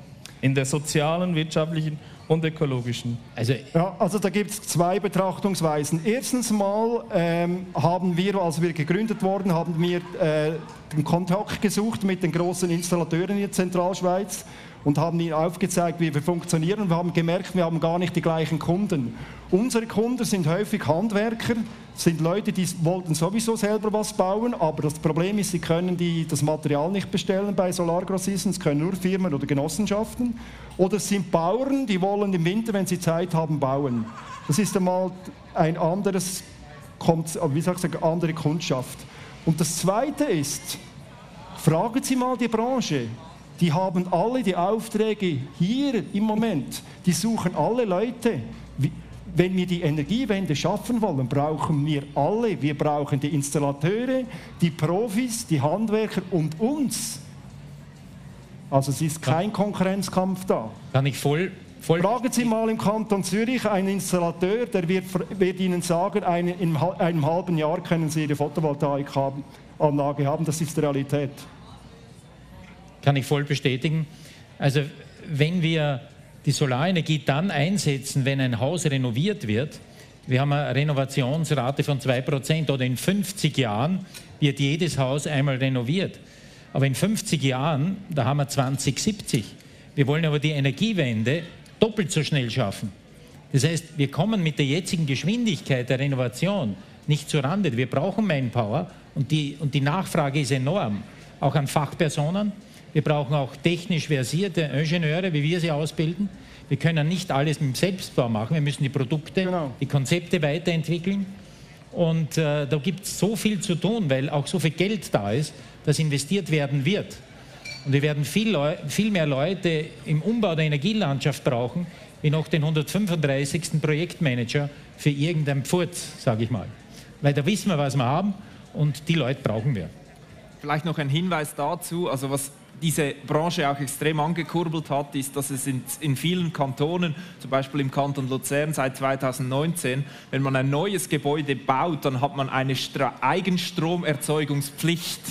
In der sozialen, wirtschaftlichen und ökologischen?
Also, ja, also da gibt es zwei Betrachtungsweisen. Erstens mal ähm, haben wir, als wir gegründet wurden, haben wir äh, den Kontakt gesucht mit den großen Installateuren in der Zentralschweiz und haben ihnen aufgezeigt, wie wir funktionieren. Wir haben gemerkt, wir haben gar nicht die gleichen Kunden. Unsere Kunden sind häufig Handwerker, sind Leute, die wollten sowieso selber was bauen, aber das Problem ist, sie können die, das Material nicht bestellen bei Solargrossisten, es können nur Firmen oder Genossenschaften. Oder es sind Bauern, die wollen im Winter, wenn sie Zeit haben, bauen. Das ist einmal ein anderes, wie sagt eine andere Kundschaft. Und das Zweite ist, fragen Sie mal die Branche, die haben alle die Aufträge hier im Moment. Die suchen alle Leute. Wenn wir die Energiewende schaffen wollen, brauchen wir alle. Wir brauchen die Installateure, die Profis, die Handwerker und uns. Also es ist kein Konkurrenzkampf da.
Kann ich voll Voll
Fragen Sie mal im Kanton Zürich einen Installateur, der wird, wird Ihnen sagen, eine, in einem halben Jahr können Sie Ihre Photovoltaikanlage haben. Das ist die Realität
kann ich voll bestätigen. Also wenn wir die Solarenergie dann einsetzen, wenn ein Haus renoviert wird, wir haben eine Renovationsrate von 2% oder in 50 Jahren wird jedes Haus einmal renoviert. Aber in 50 Jahren, da haben wir 2070. Wir wollen aber die Energiewende doppelt so schnell schaffen. Das heißt, wir kommen mit der jetzigen Geschwindigkeit der Renovation nicht zur Rande. Wir brauchen Manpower und die, und die Nachfrage ist enorm, auch an Fachpersonen. Wir brauchen auch technisch versierte Ingenieure, wie wir sie ausbilden. Wir können nicht alles mit dem Selbstbau machen. Wir müssen die Produkte, genau. die Konzepte weiterentwickeln. Und äh, da gibt es so viel zu tun, weil auch so viel Geld da ist, das investiert werden wird. Und wir werden viel, viel mehr Leute im Umbau der Energielandschaft brauchen, wie noch den 135. Projektmanager für irgendeinen Pfurz, sage ich mal. Weil da wissen wir, was wir haben und die Leute brauchen wir.
Vielleicht noch ein Hinweis dazu, also was diese Branche auch extrem angekurbelt hat, ist, dass es in, in, vielen Kantonen, zum Beispiel im Kanton Luzern seit 2019, wenn man ein neues Gebäude baut, dann hat man eine Stra Eigenstromerzeugungspflicht.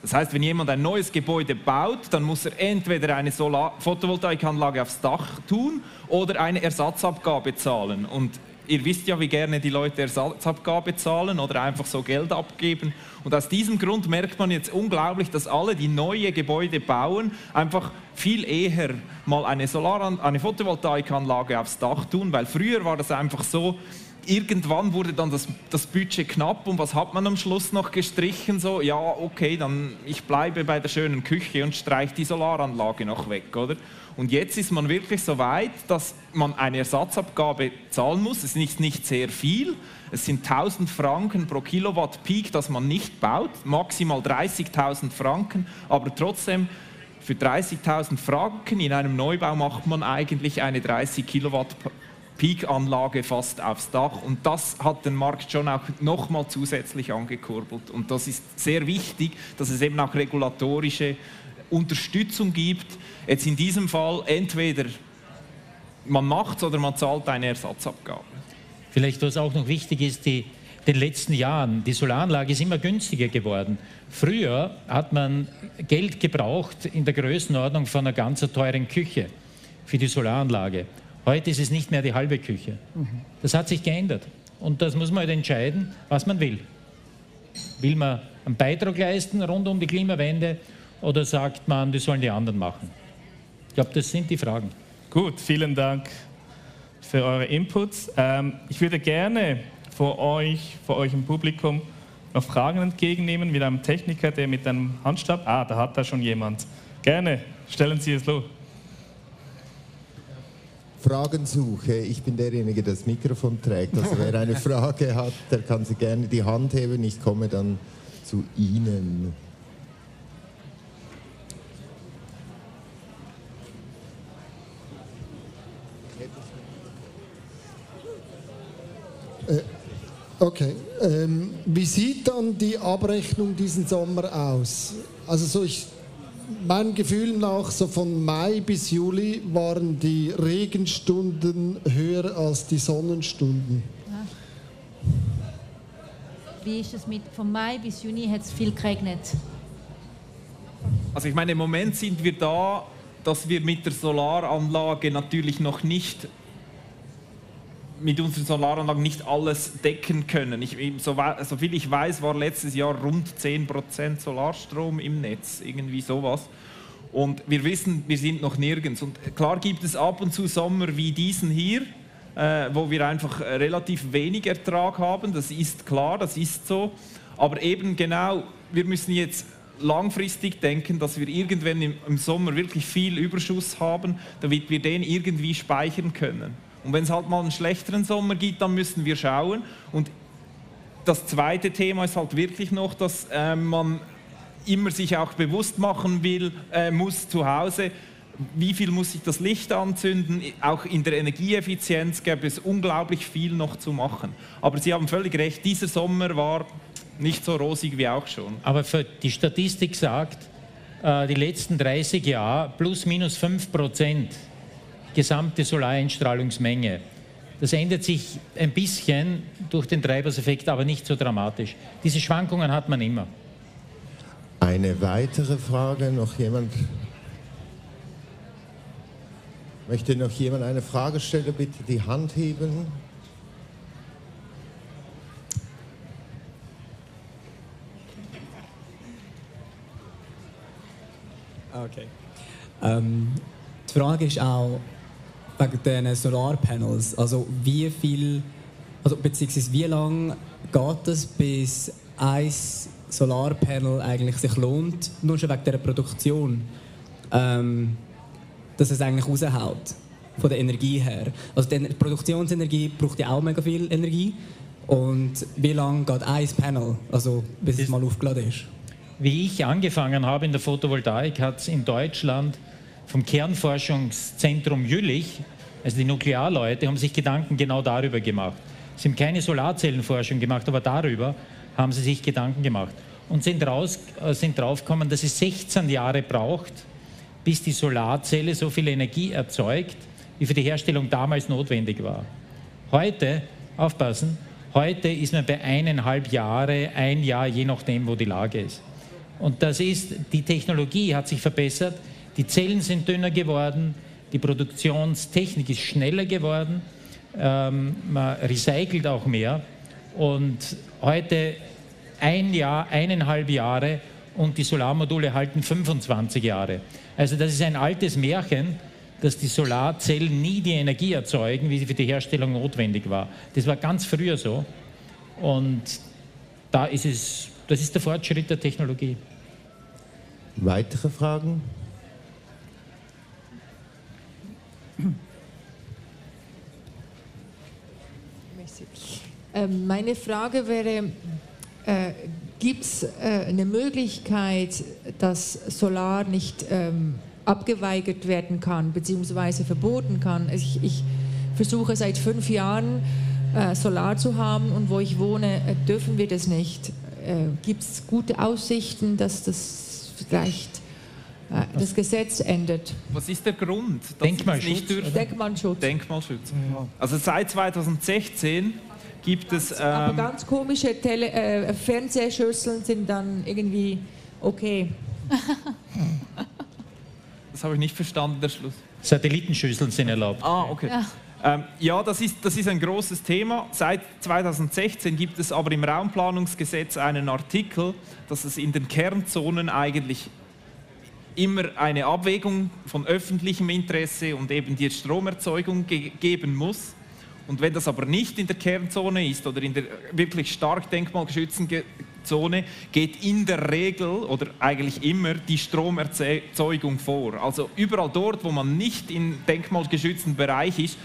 Das heißt, wenn jemand ein neues Gebäude baut, dann muss er entweder eine Solar Photovoltaikanlage aufs Dach tun oder eine Ersatzabgabe zahlen. Und ihr wisst ja, wie gerne die Leute Ersatzabgabe zahlen oder einfach so Geld abgeben. Und aus diesem Grund merkt man jetzt unglaublich, dass alle, die neue Gebäude bauen, einfach viel eher mal eine, Solar eine Photovoltaikanlage aufs Dach tun, weil früher war das einfach so, irgendwann wurde dann das, das Budget knapp und was hat man am Schluss noch gestrichen? So, ja, okay, dann ich bleibe bei der schönen Küche und streiche die Solaranlage noch weg, oder? Und jetzt ist man wirklich so weit, dass man eine Ersatzabgabe zahlen muss. Es ist nicht sehr viel. Es sind 1000 Franken pro Kilowatt Peak, das man nicht baut, maximal 30.000 Franken, aber trotzdem für 30.000 Franken in einem Neubau macht man eigentlich eine 30 Kilowatt Peak-Anlage fast aufs Dach. Und das hat den Markt schon auch nochmal zusätzlich angekurbelt. Und das ist sehr wichtig, dass es eben auch regulatorische Unterstützung gibt. Jetzt in diesem Fall entweder man macht es oder man zahlt eine Ersatzabgabe.
Vielleicht, was auch noch wichtig ist, die, den letzten Jahren, die Solaranlage ist immer günstiger geworden. Früher hat man Geld gebraucht in der Größenordnung von einer ganz teuren Küche für die Solaranlage. Heute ist es nicht mehr die halbe Küche. Das hat sich geändert. Und das muss man halt entscheiden, was man will. Will man einen Beitrag leisten rund um die Klimawende oder sagt man, das sollen die anderen machen? Ich glaube, das sind die Fragen.
Gut, vielen Dank für eure Inputs. Ähm, ich würde gerne vor euch, vor euch im Publikum noch Fragen entgegennehmen mit einem Techniker, der mit einem Handstab. Ah, da hat da schon jemand. Gerne, stellen Sie es los.
Fragensuche. Ich bin derjenige, der das Mikrofon trägt. Also wer eine Frage hat, der kann sie gerne die Hand heben. Ich komme dann zu Ihnen.
Okay. Ähm, wie sieht dann die Abrechnung diesen Sommer aus? Also so ich, mein Gefühl nach, so von Mai bis Juli waren die Regenstunden höher als die Sonnenstunden.
Wie ist es mit von Mai bis Juni hat es viel geregnet?
Also ich meine, im Moment sind wir da, dass wir mit der Solaranlage natürlich noch nicht mit unseren Solaranlagen nicht alles decken können. Ich, so, so, viel ich weiß, war letztes Jahr rund 10% Solarstrom im Netz, irgendwie sowas. Und wir wissen, wir sind noch nirgends. Und klar gibt es ab und zu Sommer wie diesen hier, äh, wo wir einfach relativ wenig Ertrag haben. Das ist klar, das ist so. Aber eben genau, wir müssen jetzt langfristig denken, dass wir irgendwann im Sommer wirklich viel Überschuss haben, damit wir den irgendwie speichern können. Und wenn es halt mal einen schlechteren Sommer gibt, dann müssen wir schauen. Und das zweite Thema ist halt wirklich noch, dass äh, man immer sich auch bewusst machen will, äh, muss zu Hause, wie viel muss ich das Licht anzünden? Auch in der Energieeffizienz gäbe es unglaublich viel noch zu machen. Aber Sie haben völlig recht, dieser Sommer war nicht so rosig wie auch schon.
Aber die Statistik sagt, äh, die letzten 30 Jahre plus minus 5 Prozent gesamte Solareinstrahlungsmenge. Das ändert sich ein bisschen durch den Treibhauseffekt, aber nicht so dramatisch. Diese Schwankungen hat man immer.
Eine weitere Frage, noch jemand? Möchte noch jemand eine Frage stellen? Bitte die Hand heben.
Okay. Ähm, die Frage ist auch, wegen den Solarpanels. Also wie viel, also beziehungsweise wie lange geht es, bis ein Solarpanel eigentlich sich lohnt, nur schon wegen der Produktion, ähm, dass es eigentlich raushaut von der Energie her. Also die Produktionsenergie braucht ja auch mega viel Energie. Und wie lange geht ein Panel, also bis es mal aufgeladen ist?
Wie ich angefangen habe in der Photovoltaik, hat es in Deutschland vom Kernforschungszentrum Jülich, also die Nuklearleute, haben sich Gedanken genau darüber gemacht. Sie haben keine Solarzellenforschung gemacht, aber darüber haben sie sich Gedanken gemacht und sind, raus, äh, sind draufgekommen, dass es 16 Jahre braucht, bis die Solarzelle so viel Energie erzeugt, wie für die Herstellung damals notwendig war. Heute, aufpassen, heute ist man bei eineinhalb Jahre, ein Jahr, je nachdem, wo die Lage ist. Und das ist, die Technologie hat sich verbessert, die Zellen sind dünner geworden, die Produktionstechnik ist schneller geworden, ähm, man recycelt auch mehr. Und heute ein Jahr, eineinhalb Jahre und die Solarmodule halten 25 Jahre. Also das ist ein altes Märchen, dass die Solarzellen nie die Energie erzeugen, wie sie für die Herstellung notwendig war. Das war ganz früher so. Und da ist es, das ist der Fortschritt der Technologie.
Weitere Fragen?
Ähm, meine Frage wäre, äh, gibt es äh, eine Möglichkeit, dass Solar nicht ähm, abgeweigert werden kann, beziehungsweise verboten kann? Ich, ich versuche seit fünf Jahren äh, Solar zu haben und wo ich wohne, äh, dürfen wir das nicht. Äh, gibt es gute Aussichten, dass das vielleicht das Gesetz ändert?
Was ist der Grund? dass
Denkmalschutz?
Denkmalschutz.
Denkmalschutz. Also seit 2016 gibt es.
Aber
Ähm,
ganz komische Tele äh, Fernsehschüsseln sind dann irgendwie okay.
das habe ich nicht verstanden, der Schluss.
Satellitenschüsseln sind erlaubt.
Ah, okay.
Ja.
Ähm, ja, das ist, das ist ein großes Thema. Seit 2016 gibt es aber im Raumplanungsgesetz einen Artikel, dass es in den Kernzonen eigentlich immer eine Abwägung von öffentlichem Interesse und eben die Stromerzeugung ge geben muss. Und wenn das aber nicht in der Kernzone ist oder in der wirklich stark denkmalgeschützten Ge- Zone, geht in der Regel oder eigentlich immer die Stromerzeugung vor. Also überall dort, wo man nicht im denkmalgeschützten Bereich ist,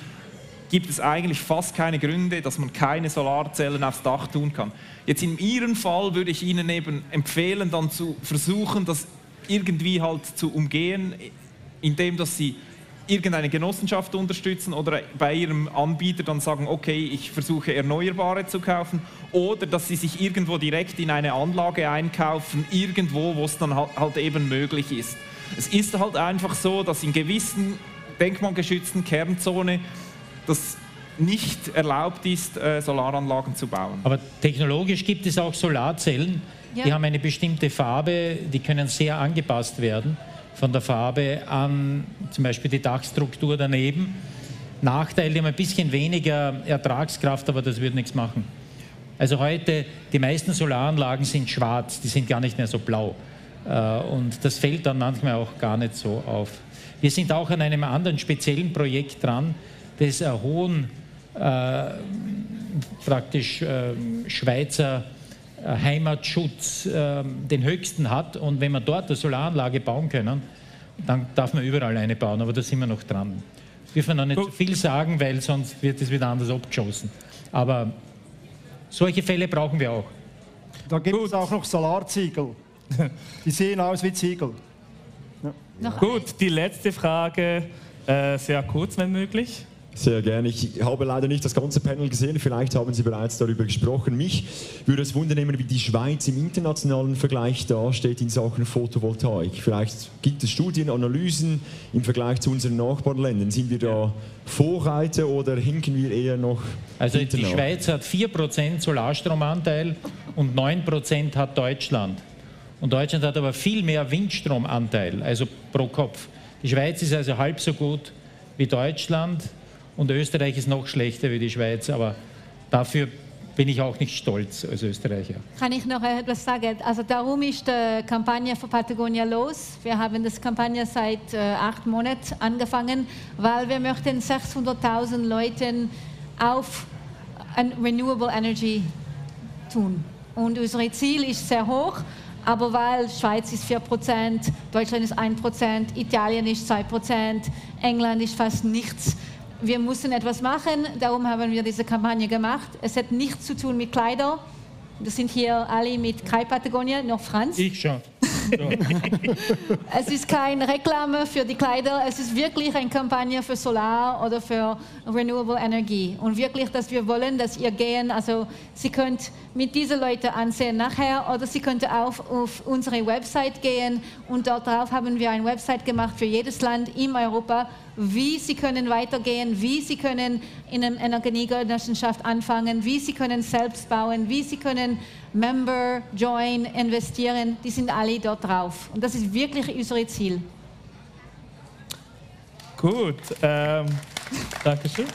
gibt es eigentlich fast keine Gründe, dass man keine Solarzellen aufs Dach tun kann. Jetzt in Ihrem Fall würde ich Ihnen eben empfehlen, dann zu versuchen, das irgendwie halt zu umgehen, indem dass Sie irgendeine Genossenschaft unterstützen oder bei Ihrem Anbieter dann sagen, okay, ich versuche Erneuerbare zu kaufen oder dass Sie sich irgendwo direkt in eine Anlage einkaufen, irgendwo, wo es dann halt, eben möglich ist. Es ist halt einfach so, dass in gewissen denkmalgeschützten Kernzone das nicht erlaubt ist, äh, Solaranlagen zu bauen.
Aber technologisch gibt es auch Solarzellen,
Ja.
die haben eine bestimmte Farbe, die können sehr angepasst werden von der Farbe an zum Beispiel die Dachstruktur daneben. Nachteil, die haben ein bisschen weniger Ertragskraft, aber das wird nichts machen. Also heute, die meisten Solaranlagen sind schwarz, die sind gar nicht mehr so blau. Äh, Und das fällt dann manchmal auch gar nicht so auf. Wir sind auch an einem anderen speziellen Projekt dran, das einen hohen, praktisch äh, Schweizer äh, Heimatschutz äh, den höchsten hat. Und wenn wir dort eine Solaranlage bauen können, dann darf man überall eine bauen. Aber da sind wir noch dran. Dürfen wir noch nicht viel sagen, weil sonst wird es wieder anders abgeschossen. Aber solche Fälle brauchen wir auch.
Da gibt
Gut.
es auch noch Solarziegel. Die sehen aus wie Ziegel.
Noch
Gut, die letzte Frage, äh, sehr kurz, wenn möglich.
Sehr gerne. Ich habe leider nicht das ganze Panel gesehen, vielleicht haben Sie bereits darüber gesprochen. Mich würde es wundern, wie die Schweiz im internationalen Vergleich dasteht in Sachen Photovoltaik. Vielleicht gibt es Studien, Analysen im Vergleich zu unseren Nachbarländern. Sind wir da Vorreiter oder hinken wir eher noch
Also die
nach?
Schweiz hat 4% Solarstromanteil und 9% hat Deutschland. Und Deutschland hat aber viel mehr Windstromanteil, also pro Kopf. Die Schweiz ist also halb so gut wie Deutschland und Österreich ist noch schlechter wie die Schweiz, aber dafür bin ich auch nicht stolz als Österreicher.
Kann ich noch etwas sagen? Also darum ist die Kampagne für Patagonia los. Wir haben das Kampagne seit äh, acht Monaten angefangen, weil wir möchten 600.000 Leuten auf Renewable Energy tun. Und unser Ziel ist sehr hoch, aber weil Schweiz ist 4%, Deutschland ist 1%, Italien ist 2%, England ist fast nichts. Wir müssen etwas machen, darum haben wir diese Kampagne gemacht. Es hat nichts zu tun mit Kleider. Das sind hier alle mit Kai Patagonia, noch Franz.
Ich schon.
Es ist keine Reklame für die Kleider, es ist wirklich eine Kampagne für Solar oder für Renewable Energie. Und wirklich, dass wir wollen, dass ihr gehen, also Sie könnt mit diesen Leuten ansehen nachher oder Sie könnt auf, auf unsere Website gehen und dort drauf haben wir eine Website gemacht für jedes Land in Europa, wie Sie können weitergehen, wie Sie können in einer Energiegenossenschaft anfangen, wie Sie können selbst bauen, wie Sie können Member, Join, investieren, die sind alle dort drauf. Und das ist wirklich unser Ziel.
Gut, ähm, Dankeschön.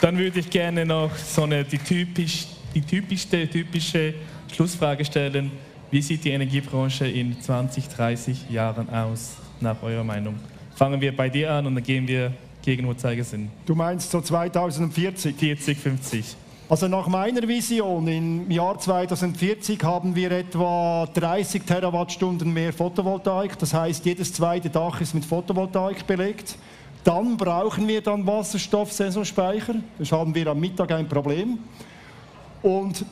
Dann würde ich gerne noch so eine, die, typisch, die typischste, typische Schlussfrage stellen. Wie sieht die Energiebranche in 20, 30 Jahren aus? nach eurer Meinung? Fangen wir bei dir an und dann gehen wir gegen Uhrzeigersinn.
Du meinst so 2040?
40, 50.
Also nach meiner Vision im Jahr 2040 haben wir etwa 30 Terawattstunden mehr Photovoltaik. Das heißt, jedes zweite Dach ist mit Photovoltaik belegt. Dann brauchen wir dann Wasserstoffsensorspeicher. Das haben wir am Mittag ein Problem. Und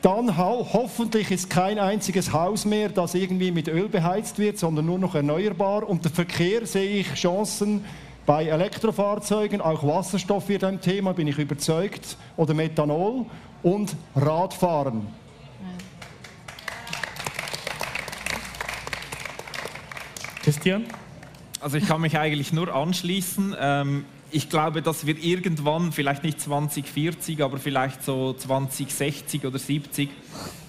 dann ho hoffentlich ist kein einziges Haus mehr, das irgendwie mit Öl beheizt wird, sondern nur noch erneuerbar. Und der Verkehr sehe ich Chancen bei Elektrofahrzeugen. Auch Wasserstoff wird ein Thema, bin ich überzeugt. Oder Methanol und Radfahren.
Christian?
Also ich kann mich eigentlich nur anschließen. Ähm, ich glaube, dass wir irgendwann, vielleicht nicht 2040, aber vielleicht so 2060 oder 70,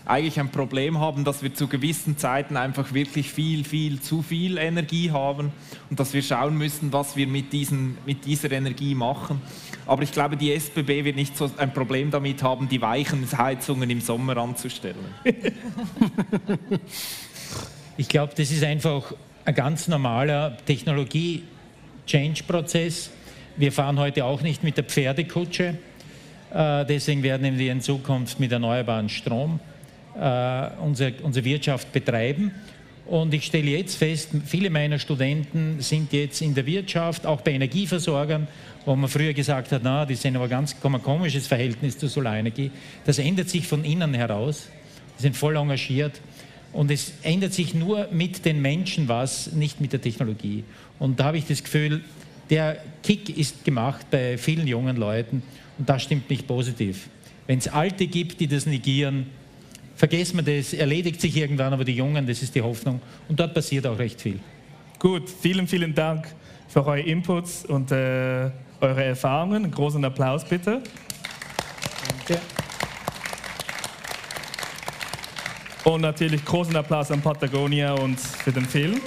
eigentlich ein Problem haben, dass wir zu gewissen Zeiten einfach wirklich viel, viel zu viel Energie haben und dass wir schauen müssen, was wir mit, diesen, mit dieser Energie machen. Aber ich glaube, die SBB wird nicht so ein Problem damit haben, die weichen Heizungen im Sommer anzustellen.
ich glaube, das ist einfach ein ganz normaler Technologie-Change-Prozess. Wir fahren heute auch nicht mit der Pferdekutsche. Äh, deswegen werden wir in Zukunft mit erneuerbaren Strom unsere, unsere Wirtschaft betreiben. Und ich stelle jetzt fest, viele meiner Studenten sind jetzt in der Wirtschaft, auch bei Energieversorgern, wo man früher gesagt hat, na, die sind aber ganz ein komisches Verhältnis zur Solarenergie. Das ändert sich von innen heraus. Die sind voll engagiert. Und es ändert sich nur mit den Menschen was, nicht mit der Technologie. Und da habe ich das Gefühl, der Kick ist gemacht bei vielen jungen Leuten und das stimmt mich positiv. Wenn es Alte gibt, die das negieren, vergessen wir das, erledigt sich irgendwann, aber die Jungen, das ist die Hoffnung. Und dort passiert auch recht viel.
Gut, vielen, vielen Dank für eure Inputs und äh, eure Erfahrungen. Einen großen Applaus bitte. Danke. Und natürlich großen Applaus an Patagonia und für den Film.